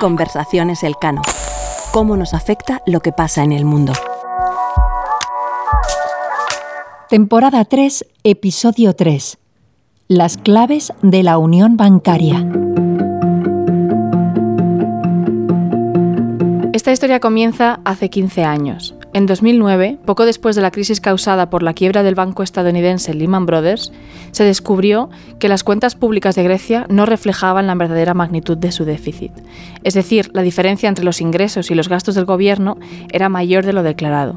Conversaciones Elcano. ¿Cómo nos afecta lo que pasa en el mundo? Temporada 3, episodio 3. Las claves de la unión bancaria. Esta historia comienza hace 15 años. En 2009, poco después de la crisis causada por la quiebra del banco estadounidense Lehman Brothers, se descubrió que las cuentas públicas de Grecia no reflejaban la verdadera magnitud de su déficit. Es decir, la diferencia entre los ingresos y los gastos del gobierno era mayor de lo declarado.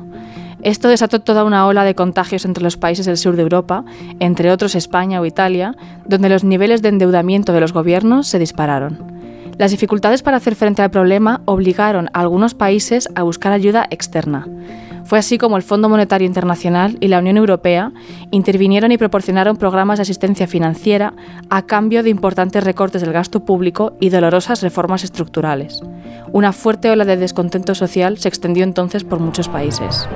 Esto desató toda una ola de contagios entre los países del sur de Europa, entre otros España o Italia, donde los niveles de endeudamiento de los gobiernos se dispararon. Las dificultades para hacer frente al problema obligaron a algunos países a buscar ayuda externa. Fue así como el Fondo Monetario Internacional y la Unión Europea intervinieron y proporcionaron programas de asistencia financiera a cambio de importantes recortes del gasto público y dolorosas reformas estructurales. Una fuerte ola de descontento social se extendió entonces por muchos países.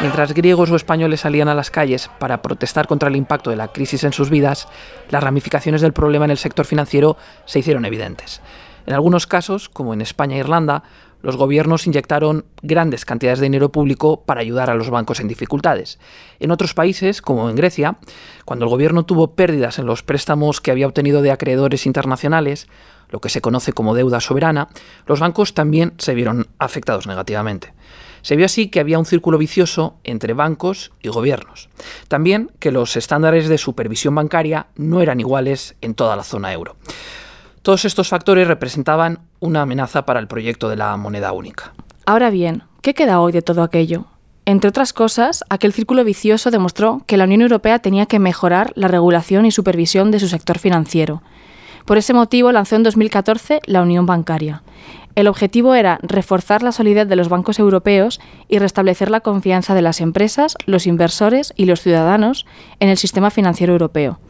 Mientras griegos o españoles salían a las calles para protestar contra el impacto de la crisis en sus vidas, las ramificaciones del problema en el sector financiero se hicieron evidentes. En algunos casos, como en España e Irlanda, los gobiernos inyectaron grandes cantidades de dinero público para ayudar a los bancos en dificultades. En otros países, como en Grecia, cuando el gobierno tuvo pérdidas en los préstamos que había obtenido de acreedores internacionales, lo que se conoce como deuda soberana, los bancos también se vieron afectados negativamente. Se vio así que había un círculo vicioso entre bancos y gobiernos. También que los estándares de supervisión bancaria no eran iguales en toda la zona euro. Todos estos factores representaban una amenaza para el proyecto de la moneda única. Ahora bien, ¿qué queda hoy de todo aquello? Entre otras cosas, aquel círculo vicioso demostró que la Unión Europea tenía que mejorar la regulación y supervisión de su sector financiero. Por ese motivo lanzó en 2014 la Unión Bancaria. El objetivo era reforzar la solidez de los bancos europeos y restablecer la confianza de las empresas, los inversores y los ciudadanos en el sistema financiero europeo.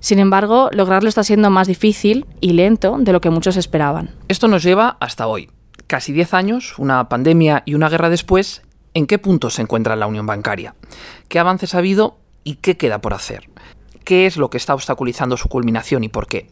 Sin embargo, lograrlo está siendo más difícil y lento de lo que muchos esperaban. Esto nos lleva hasta hoy. Casi 10 años, una pandemia y una guerra después, ¿en qué punto se encuentra la unión bancaria? ¿Qué avances ha habido y qué queda por hacer? ¿Qué es lo que está obstaculizando su culminación y por qué?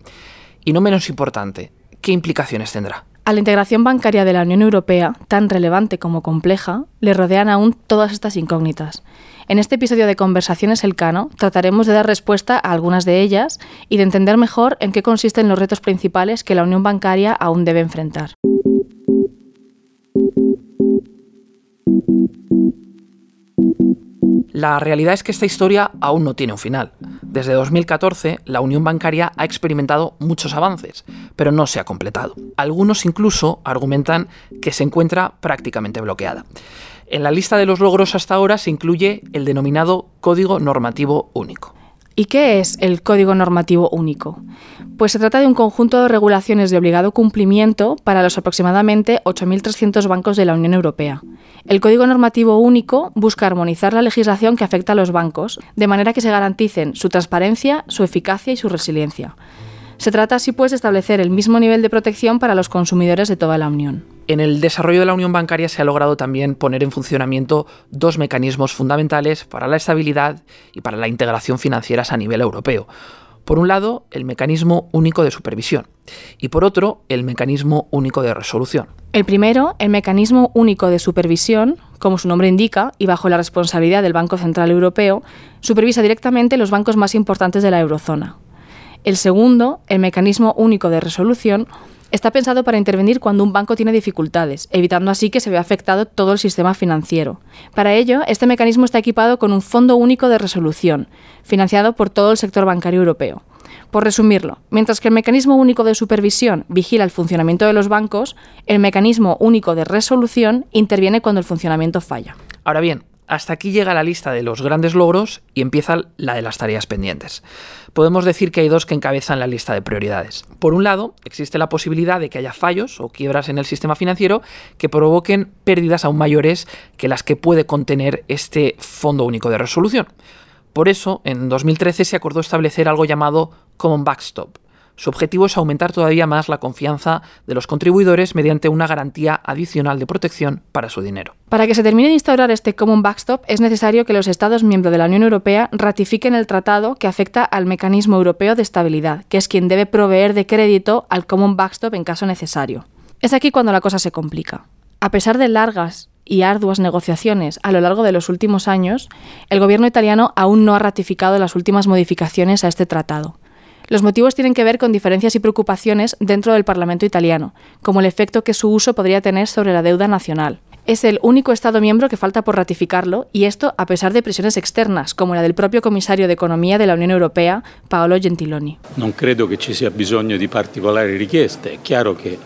Y no menos importante, ¿qué implicaciones tendrá? A la integración bancaria de la Unión Europea, tan relevante como compleja, le rodean aún todas estas incógnitas. En este episodio de Conversaciones Elcano trataremos de dar respuesta a algunas de ellas y de entender mejor en qué consisten los retos principales que la Unión Bancaria aún debe enfrentar. La realidad es que esta historia aún no tiene un final. Desde 2014, la Unión Bancaria ha experimentado muchos avances, pero no se ha completado. Algunos incluso argumentan que se encuentra prácticamente bloqueada. En la lista de los logros hasta ahora se incluye el denominado Código Normativo Único. ¿Y qué es el Código Normativo Único? Pues se trata de un conjunto de regulaciones de obligado cumplimiento para los aproximadamente 8.300 bancos de la Unión Europea. El Código Normativo Único busca armonizar la legislación que afecta a los bancos, de manera que se garanticen su transparencia, su eficacia y su resiliencia. Se trata así pues de establecer el mismo nivel de protección para los consumidores de toda la Unión. En el desarrollo de la unión bancaria se ha logrado también poner en funcionamiento dos mecanismos fundamentales para la estabilidad y para la integración financieras a nivel europeo. Por un lado, el mecanismo único de supervisión y por otro, el mecanismo único de resolución. El primero, el mecanismo único de supervisión, como su nombre indica, y bajo la responsabilidad del Banco Central Europeo, supervisa directamente los bancos más importantes de la eurozona. El segundo, el mecanismo único de resolución, está pensado para intervenir cuando un banco tiene dificultades, evitando así que se vea afectado todo el sistema financiero. Para ello, este mecanismo está equipado con un fondo único de resolución, financiado por todo el sector bancario europeo. Por resumirlo, mientras que el mecanismo único de supervisión vigila el funcionamiento de los bancos, el mecanismo único de resolución interviene cuando el funcionamiento falla. Ahora bien, hasta aquí llega la lista de los grandes logros y empieza la de las tareas pendientes. Podemos decir que hay dos que encabezan la lista de prioridades. Por un lado, existe la posibilidad de que haya fallos o quiebras en el sistema financiero que provoquen pérdidas aún mayores que las que puede contener este Fondo Único de Resolución. Por eso, en 2013 se acordó establecer algo llamado Common Backstop, Su objetivo es aumentar todavía más la confianza de los contribuidores mediante una garantía adicional de protección para su dinero. Para que se termine de instaurar este Common Backstop es necesario que los Estados miembros de la Unión Europea ratifiquen el tratado que afecta al Mecanismo Europeo de Estabilidad, que es quien debe proveer de crédito al Common Backstop en caso necesario. Es aquí cuando la cosa se complica. A pesar de largas y arduas negociaciones a lo largo de los últimos años, el gobierno italiano aún no ha ratificado las últimas modificaciones a este tratado. Los motivos tienen que ver con diferencias y preocupaciones dentro del Parlamento italiano, como el efecto que su uso podría tener sobre la deuda nacional. Es el único Estado miembro que falta por ratificarlo, y esto a pesar de presiones externas, como la del propio comisario de Economía de la Unión Europea, Paolo Gentiloni. No creo que ci sia bisogno di particolari richieste. È chiaro che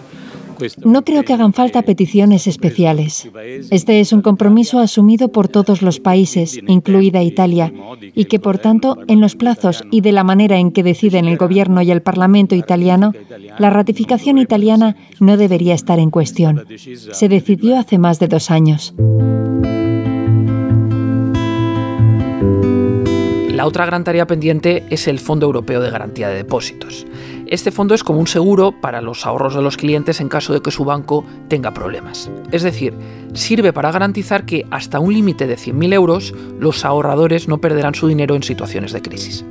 no creo que hagan falta peticiones especiales. Este es un compromiso asumido por todos los países, incluida Italia, y que, por tanto, en los plazos y de la manera en que deciden el Gobierno y el Parlamento italiano, la ratificación italiana no debería estar en cuestión. Se decidió hace más de dos años. La otra gran tarea pendiente es el Fondo Europeo de Garantía de Depósitos. Este fondo es como un seguro para los ahorros de los clientes en caso de que su banco tenga problemas. Es decir, sirve para garantizar que hasta un límite de 100.000 euros los ahorradores no perderán su dinero en situaciones de crisis.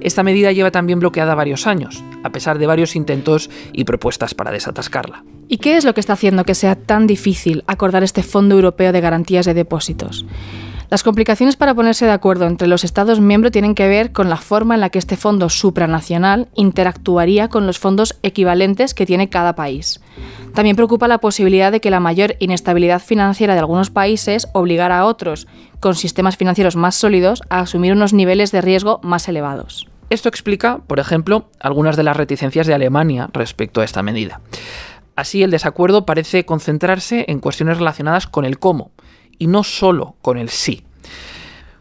Esta medida lleva también bloqueada varios años, a pesar de varios intentos y propuestas para desatascarla. ¿Y qué es lo que está haciendo que sea tan difícil acordar este Fondo Europeo de Garantías de Depósitos? Las complicaciones para ponerse de acuerdo entre los Estados miembros tienen que ver con la forma en la que este fondo supranacional interactuaría con los fondos equivalentes que tiene cada país. También preocupa la posibilidad de que la mayor inestabilidad financiera de algunos países obligara a otros, con sistemas financieros más sólidos, a asumir unos niveles de riesgo más elevados. Esto explica, por ejemplo, algunas de las reticencias de Alemania respecto a esta medida. Así, el desacuerdo parece concentrarse en cuestiones relacionadas con el cómo, y no solo con el sí.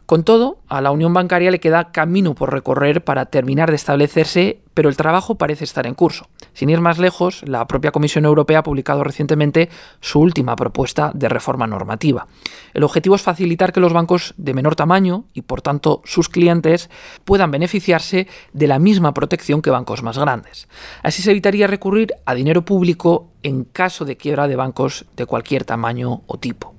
Con todo, a la unión bancaria le queda camino por recorrer para terminar de establecerse, pero el trabajo parece estar en curso. Sin ir más lejos, la propia Comisión Europea ha publicado recientemente su última propuesta de reforma normativa. El objetivo es facilitar que los bancos de menor tamaño y por tanto sus clientes puedan beneficiarse de la misma protección que bancos más grandes. Así se evitaría recurrir a dinero público en caso de quiebra de bancos de cualquier tamaño o tipo.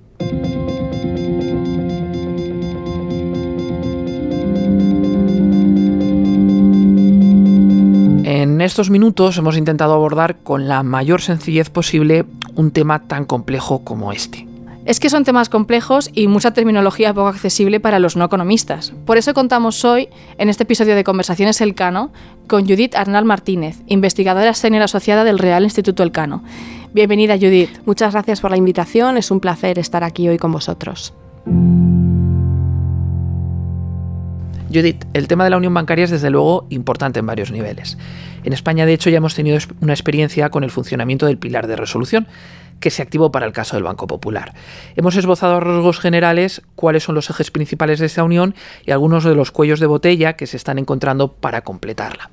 En estos minutos hemos intentado abordar con la mayor sencillez posible un tema tan complejo como este. Es que son temas complejos y mucha terminología poco accesible para los no economistas. Por eso contamos hoy, en este episodio de Conversaciones Elcano, con Judith Arnal Martínez, investigadora senior asociada del Real Instituto Elcano. Bienvenida, Judith. Muchas gracias por la invitación. Es un placer estar aquí hoy con vosotros. Judith, el tema de la unión bancaria es desde luego importante en varios niveles. En España, de hecho, ya hemos tenido una experiencia con el funcionamiento del pilar de resolución, que se activó para el caso del Banco Popular. Hemos esbozado a rasgos generales cuáles son los ejes principales de esta unión y algunos de los cuellos de botella que se están encontrando para completarla.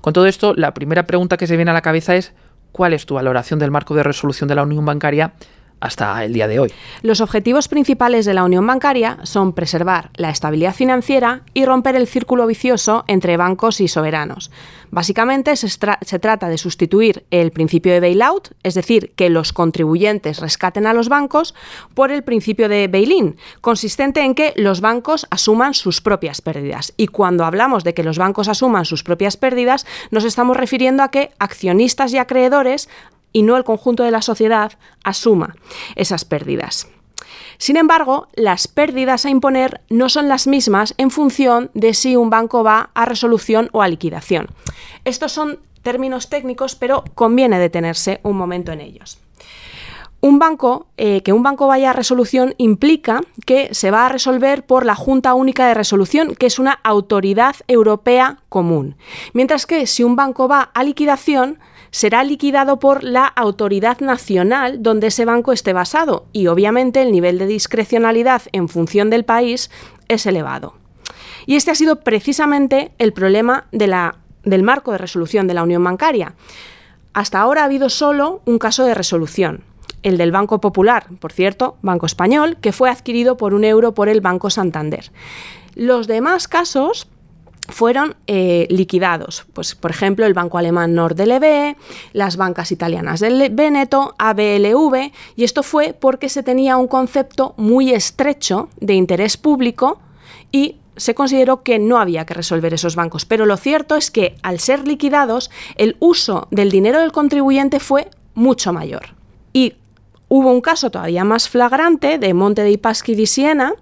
Con todo esto, la primera pregunta que se viene a la cabeza es ¿cuál es tu valoración del marco de resolución de la unión bancaria hasta el día de hoy. Los objetivos principales de la unión bancaria son preservar la estabilidad financiera y romper el círculo vicioso entre bancos y soberanos. Básicamente se, trata de sustituir el principio de bailout, es decir, que los contribuyentes rescaten a los bancos, por el principio de bail-in, consistente en que los bancos asuman sus propias pérdidas. Y cuando hablamos de que los bancos asuman sus propias pérdidas, nos estamos refiriendo a que accionistas y acreedores y no el conjunto de la sociedad asuma esas pérdidas. Sin embargo, las pérdidas a imponer no son las mismas en función de si un banco va a resolución o a liquidación. Estos son términos técnicos, pero conviene detenerse un momento en ellos. Un banco, eh, que un banco vaya a resolución implica que se va a resolver por la Junta Única de Resolución, que es una autoridad europea común. Mientras que si un banco va a liquidación, será liquidado por la autoridad nacional donde ese banco esté basado y obviamente el nivel de discrecionalidad en función del país es elevado. Y este ha sido precisamente el problema del marco de resolución de la Unión Bancaria. Hasta ahora ha habido solo un caso de resolución, el del Banco Popular, por cierto, Banco Español, que fue adquirido por un euro por el Banco Santander. Los demás casos fueron eh, liquidados. Pues, por ejemplo, el banco alemán Nordlb, las bancas italianas del Veneto, ABLV, y esto fue porque se tenía un concepto muy estrecho de interés público y se consideró que no había que resolver esos bancos. Pero lo cierto es que al ser liquidados, el uso del dinero del contribuyente fue mucho mayor. Y hubo un caso todavía más flagrante de Monte dei Paschi di Siena,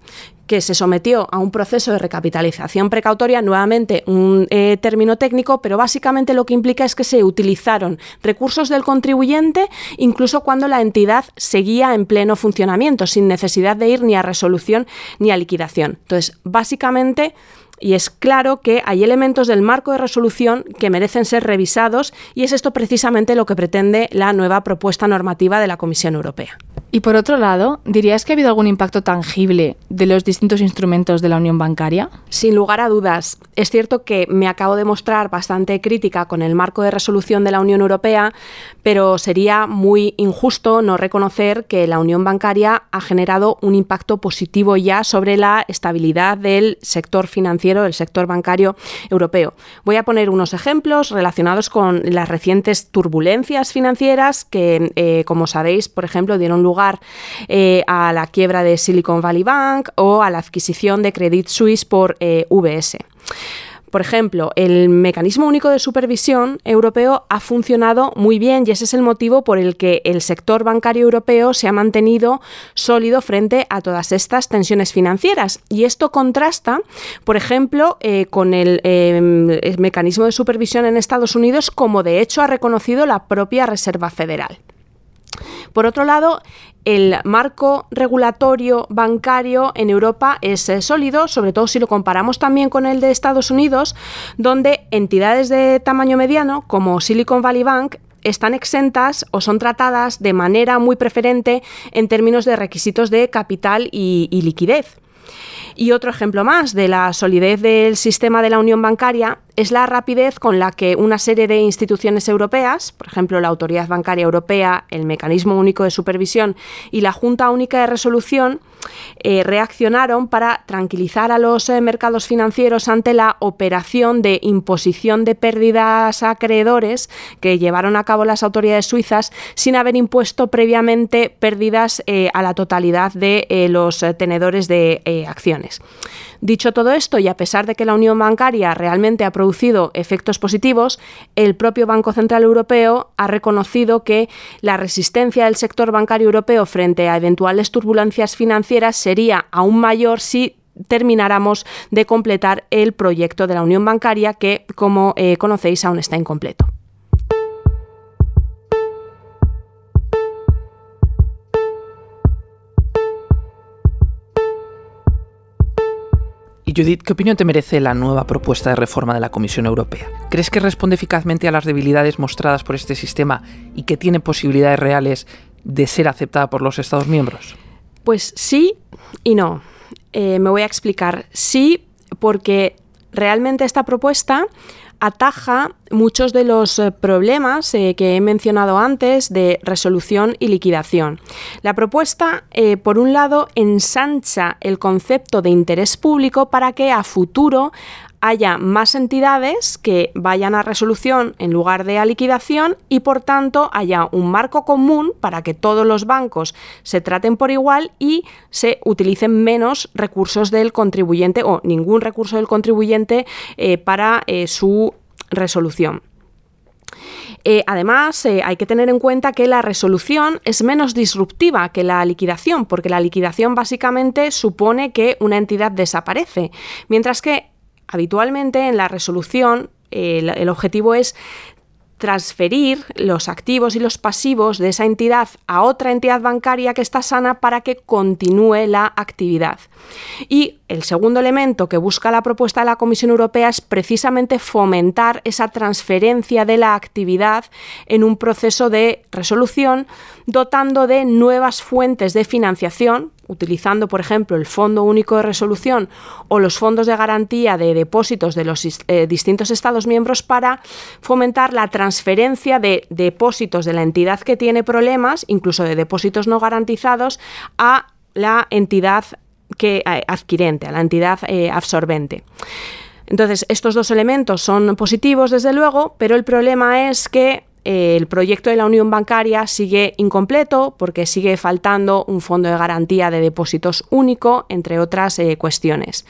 que se sometió a un proceso de recapitalización precautoria, nuevamente un eh, término técnico, pero básicamente lo que implica es que se utilizaron recursos del contribuyente incluso cuando la entidad seguía en pleno funcionamiento, sin necesidad de ir ni a resolución ni a liquidación. Entonces, básicamente y es claro que hay elementos del marco de resolución que merecen ser revisados y es esto precisamente lo que pretende la nueva propuesta normativa de la Comisión Europea. Y por otro lado, ¿dirías que ha habido algún impacto tangible de los distintos instrumentos de la Unión Bancaria? Sin lugar a dudas. Es cierto que me acabo de mostrar bastante crítica con el marco de resolución de la Unión Europea, pero sería muy injusto no reconocer que la Unión Bancaria ha generado un impacto positivo ya sobre la estabilidad del sector financiero, del sector bancario europeo. Voy a poner unos ejemplos relacionados con las recientes turbulencias financieras que, eh, como sabéis, por ejemplo, dieron lugar eh, a la quiebra de Silicon Valley Bank o a la adquisición de Credit Suisse por eh, VS. Por ejemplo, el mecanismo único de supervisión europeo ha funcionado muy bien y ese es el motivo por el que el sector bancario europeo se ha mantenido sólido frente a todas estas tensiones financieras. Y esto contrasta, por ejemplo, eh, con el, el mecanismo de supervisión en Estados Unidos, como de hecho ha reconocido la propia Reserva Federal. Por otro lado, el marco regulatorio bancario en Europa es eh, sólido, sobre todo si lo comparamos también con el de Estados Unidos, donde entidades de tamaño mediano, como Silicon Valley Bank, están exentas o son tratadas de manera muy preferente en términos de requisitos de capital y, y liquidez. Y otro ejemplo más de la solidez del sistema de la unión bancaria es la rapidez con la que una serie de instituciones europeas, por ejemplo la Autoridad Bancaria Europea, el Mecanismo Único de Supervisión y la Junta Única de Resolución, eh, reaccionaron para tranquilizar a los eh, mercados financieros ante la operación de imposición de pérdidas a acreedores que llevaron a cabo las autoridades suizas sin haber impuesto previamente pérdidas eh, a la totalidad de los tenedores de acciones. Dicho todo esto, y a pesar de que la unión bancaria realmente ha producido efectos positivos, el propio Banco Central Europeo ha reconocido que la resistencia del sector bancario europeo frente a eventuales turbulencias financieras sería aún mayor si termináramos de completar el proyecto de la unión bancaria que, como eh, conocéis, aún está incompleto. Y Judith, ¿qué opinión te merece la nueva propuesta de reforma de la Comisión Europea? ¿Crees que responde eficazmente a las debilidades mostradas por este sistema y que tiene posibilidades reales de ser aceptada por los Estados miembros? Pues sí y no. Eh, me voy a explicar. Sí, porque realmente esta propuesta ataja muchos de los eh, problemas eh, que he mencionado antes de resolución y liquidación. La propuesta, eh, por un lado, ensancha el concepto de interés público para que a futuro haya más entidades que vayan a resolución en lugar de a liquidación y por tanto haya un marco común para que todos los bancos se traten por igual y se utilicen menos recursos del contribuyente o ningún recurso del contribuyente eh, para eh, su resolución. Eh, además, hay que tener en cuenta que la resolución es menos disruptiva que la liquidación, porque la liquidación básicamente supone que una entidad desaparece, mientras que habitualmente en la resolución el, objetivo es transferir los activos y los pasivos de esa entidad a otra entidad bancaria que está sana para que continúe la actividad. Y el segundo elemento que busca la propuesta de la Comisión Europea es precisamente fomentar esa transferencia de la actividad en un proceso de resolución, dotando de nuevas fuentes de financiación, utilizando, por ejemplo, el Fondo Único de Resolución o los fondos de garantía de depósitos de los eh, distintos Estados miembros para fomentar la transferencia de depósitos de la entidad que tiene problemas, incluso de depósitos no garantizados, a la entidad que, eh, adquirente, a la entidad eh, absorbente. Entonces, estos dos elementos son positivos, desde luego, pero el problema es que el proyecto de la unión bancaria sigue incompleto porque sigue faltando un fondo de garantía de depósitos único, entre otras eh, cuestiones.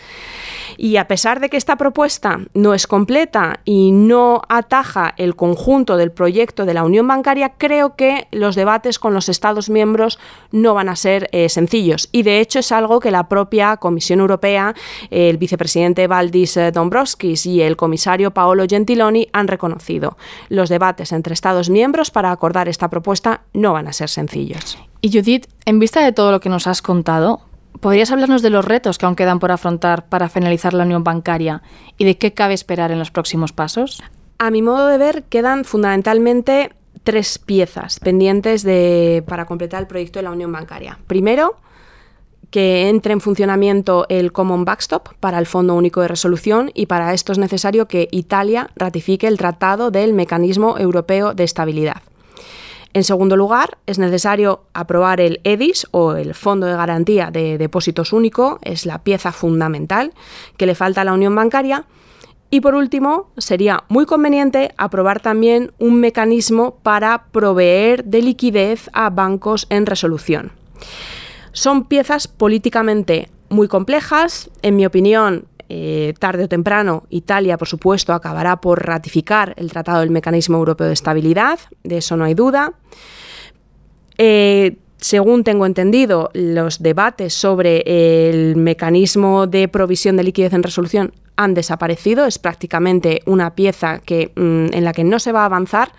Y a pesar de que esta propuesta no es completa y no ataja el conjunto del proyecto de la unión bancaria, creo que los debates con los Estados miembros no van a ser eh, sencillos. Y de hecho es algo que la propia Comisión Europea, el vicepresidente Valdis Dombrovskis y el comisario Paolo Gentiloni han reconocido. Los debates entre Estados miembros para acordar esta propuesta no van a ser sencillos. Y Judith, en vista de todo lo que nos has contado, ¿podrías hablarnos de los retos que aún quedan por afrontar para finalizar la unión bancaria y de qué cabe esperar en los próximos pasos? A mi modo de ver, quedan fundamentalmente tres piezas pendientes de, para completar el proyecto de la unión bancaria. Primero, que entre en funcionamiento el Common Backstop para el Fondo Único de Resolución y para esto es necesario que Italia ratifique el Tratado del Mecanismo Europeo de Estabilidad. En segundo lugar, es necesario aprobar el EDIS o el Fondo de Garantía de Depósitos Único, es la pieza fundamental que le falta a la Unión Bancaria. Y por último, sería muy conveniente aprobar también un mecanismo para proveer de liquidez a bancos en resolución. Son piezas políticamente muy complejas. En mi opinión, eh, tarde o temprano, Italia, por supuesto, acabará por ratificar el Tratado del Mecanismo Europeo de Estabilidad, de eso no hay duda. Eh, según tengo entendido, los debates sobre el mecanismo de provisión de liquidez en resolución han desaparecido. Es prácticamente una pieza que, mm, en la que no se va a avanzar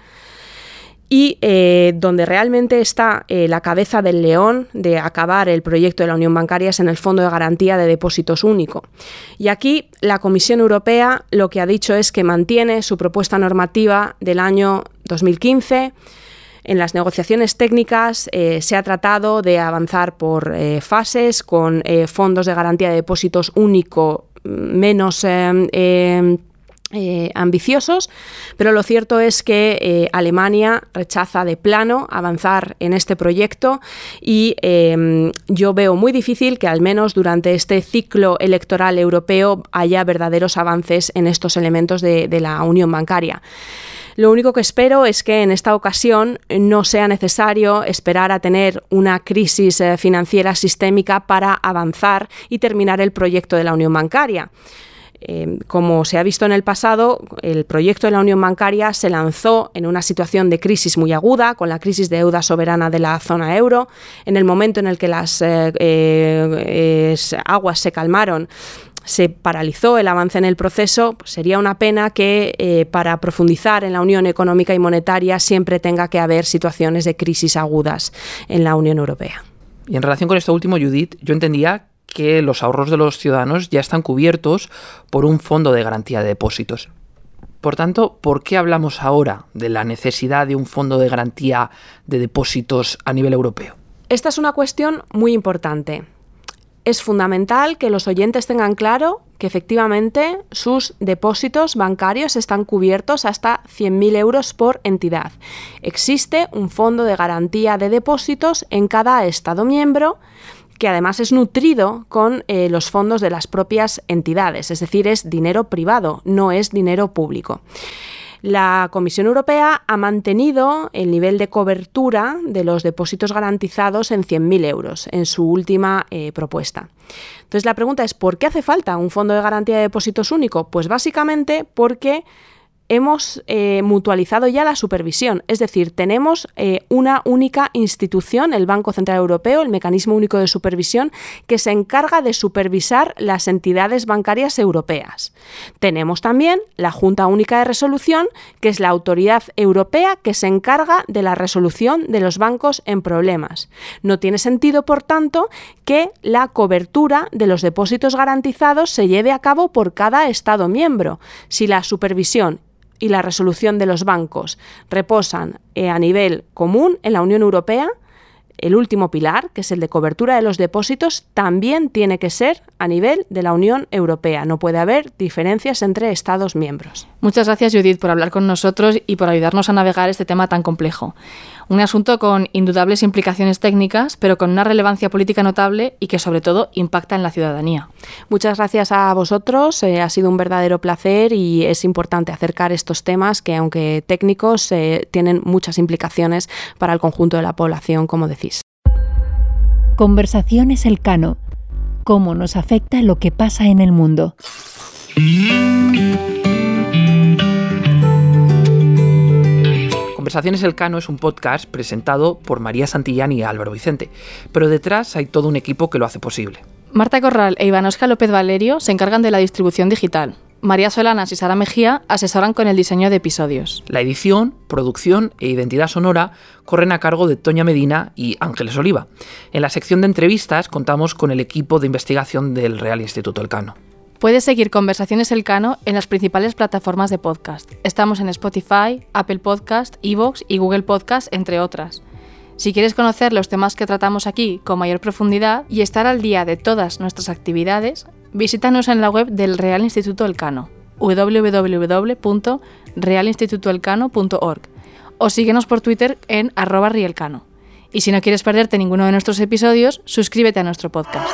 y eh, donde realmente está eh, la cabeza del león de acabar el proyecto de la Unión Bancaria es en el Fondo de Garantía de Depósitos Único. Y aquí la Comisión Europea lo que ha dicho es que mantiene su propuesta normativa del año 2015. En las negociaciones técnicas eh, se ha tratado de avanzar por fases con fondos de garantía de depósitos único menos eh, ambiciosos, pero lo cierto es que eh, Alemania rechaza de plano avanzar en este proyecto y em, yo veo muy difícil que al menos durante este ciclo electoral europeo haya verdaderos avances en estos elementos de, de la unión bancaria. Lo único que espero es que en esta ocasión no sea necesario esperar a tener una crisis eh, financiera sistémica para avanzar y terminar el proyecto de la unión bancaria. Eh, como se ha visto en el pasado, el proyecto de la Unión Bancaria se lanzó en una situación de crisis muy aguda, con la crisis de deuda soberana de la zona euro. En el momento en el que las eh, eh, aguas se calmaron, se paralizó el avance en el proceso, pues sería una pena que para profundizar en la Unión Económica y Monetaria siempre tenga que haber situaciones de crisis agudas en la Unión Europea. Y en relación con esto último, Judith, yo entendía que los ahorros de los ciudadanos ya están cubiertos por un fondo de garantía de depósitos. Por tanto, ¿por qué hablamos ahora de la necesidad de un fondo de garantía de depósitos a nivel europeo? Esta es una cuestión muy importante. Es fundamental que los oyentes tengan claro que efectivamente sus depósitos bancarios están cubiertos hasta 100.000 euros por entidad. Existe un fondo de garantía de depósitos en cada Estado miembro que además es nutrido con eh, los fondos de las propias entidades, es decir, es dinero privado, no es dinero público. La Comisión Europea ha mantenido el nivel de cobertura de los depósitos garantizados en 100.000 euros en su última eh, propuesta. Entonces la pregunta es, ¿por qué hace falta un fondo de garantía de depósitos único? Pues básicamente porque hemos eh, mutualizado ya la supervisión, es decir, tenemos eh, una única institución, el Banco Central Europeo, el Mecanismo Único de Supervisión, que se encarga de supervisar las entidades bancarias europeas. Tenemos también la Junta Única de Resolución, que es la autoridad europea que se encarga de la resolución de los bancos en problemas. No tiene sentido, por tanto, que la cobertura de los depósitos garantizados se lleve a cabo por cada Estado miembro. Si la supervisión y la resolución de los bancos reposan eh, a nivel común en la Unión Europea, el último pilar, que es el de cobertura de los depósitos, también tiene que ser a nivel de la Unión Europea. No puede haber diferencias entre Estados miembros. Muchas gracias, Judith, por hablar con nosotros y por ayudarnos a navegar este tema tan complejo. Un asunto con indudables implicaciones técnicas, pero con una relevancia política notable y que sobre todo impacta en la ciudadanía. Muchas gracias a vosotros, eh, ha sido un verdadero placer y es importante acercar estos temas que aunque técnicos eh, tienen muchas implicaciones para el conjunto de la población, como decís. Conversaciones Elcano. ¿Cómo nos afecta lo que pasa en el mundo? Conversaciones Elcano es un podcast presentado por María Santillán y Álvaro Vicente, pero detrás hay todo un equipo que lo hace posible. Marta Corral e Ivanosca López Valerio se encargan de la distribución digital. María Solanas y Sara Mejía asesoran con el diseño de episodios. La edición, producción e identidad sonora corren a cargo de Toña Medina y Ángeles Oliva. En la sección de entrevistas contamos con el equipo de investigación del Real Instituto Elcano. Puedes seguir Conversaciones Elcano en las principales plataformas de podcast. Estamos en Spotify, Apple Podcast, Evox y Google Podcast, entre otras. Si quieres conocer los temas que tratamos aquí con mayor profundidad y estar al día de todas nuestras actividades, visítanos en la web del Real Instituto Elcano, www.realinstitutoelcano.org o síguenos por Twitter en arroba rielcano. Y si no quieres perderte ninguno de nuestros episodios, suscríbete a nuestro podcast.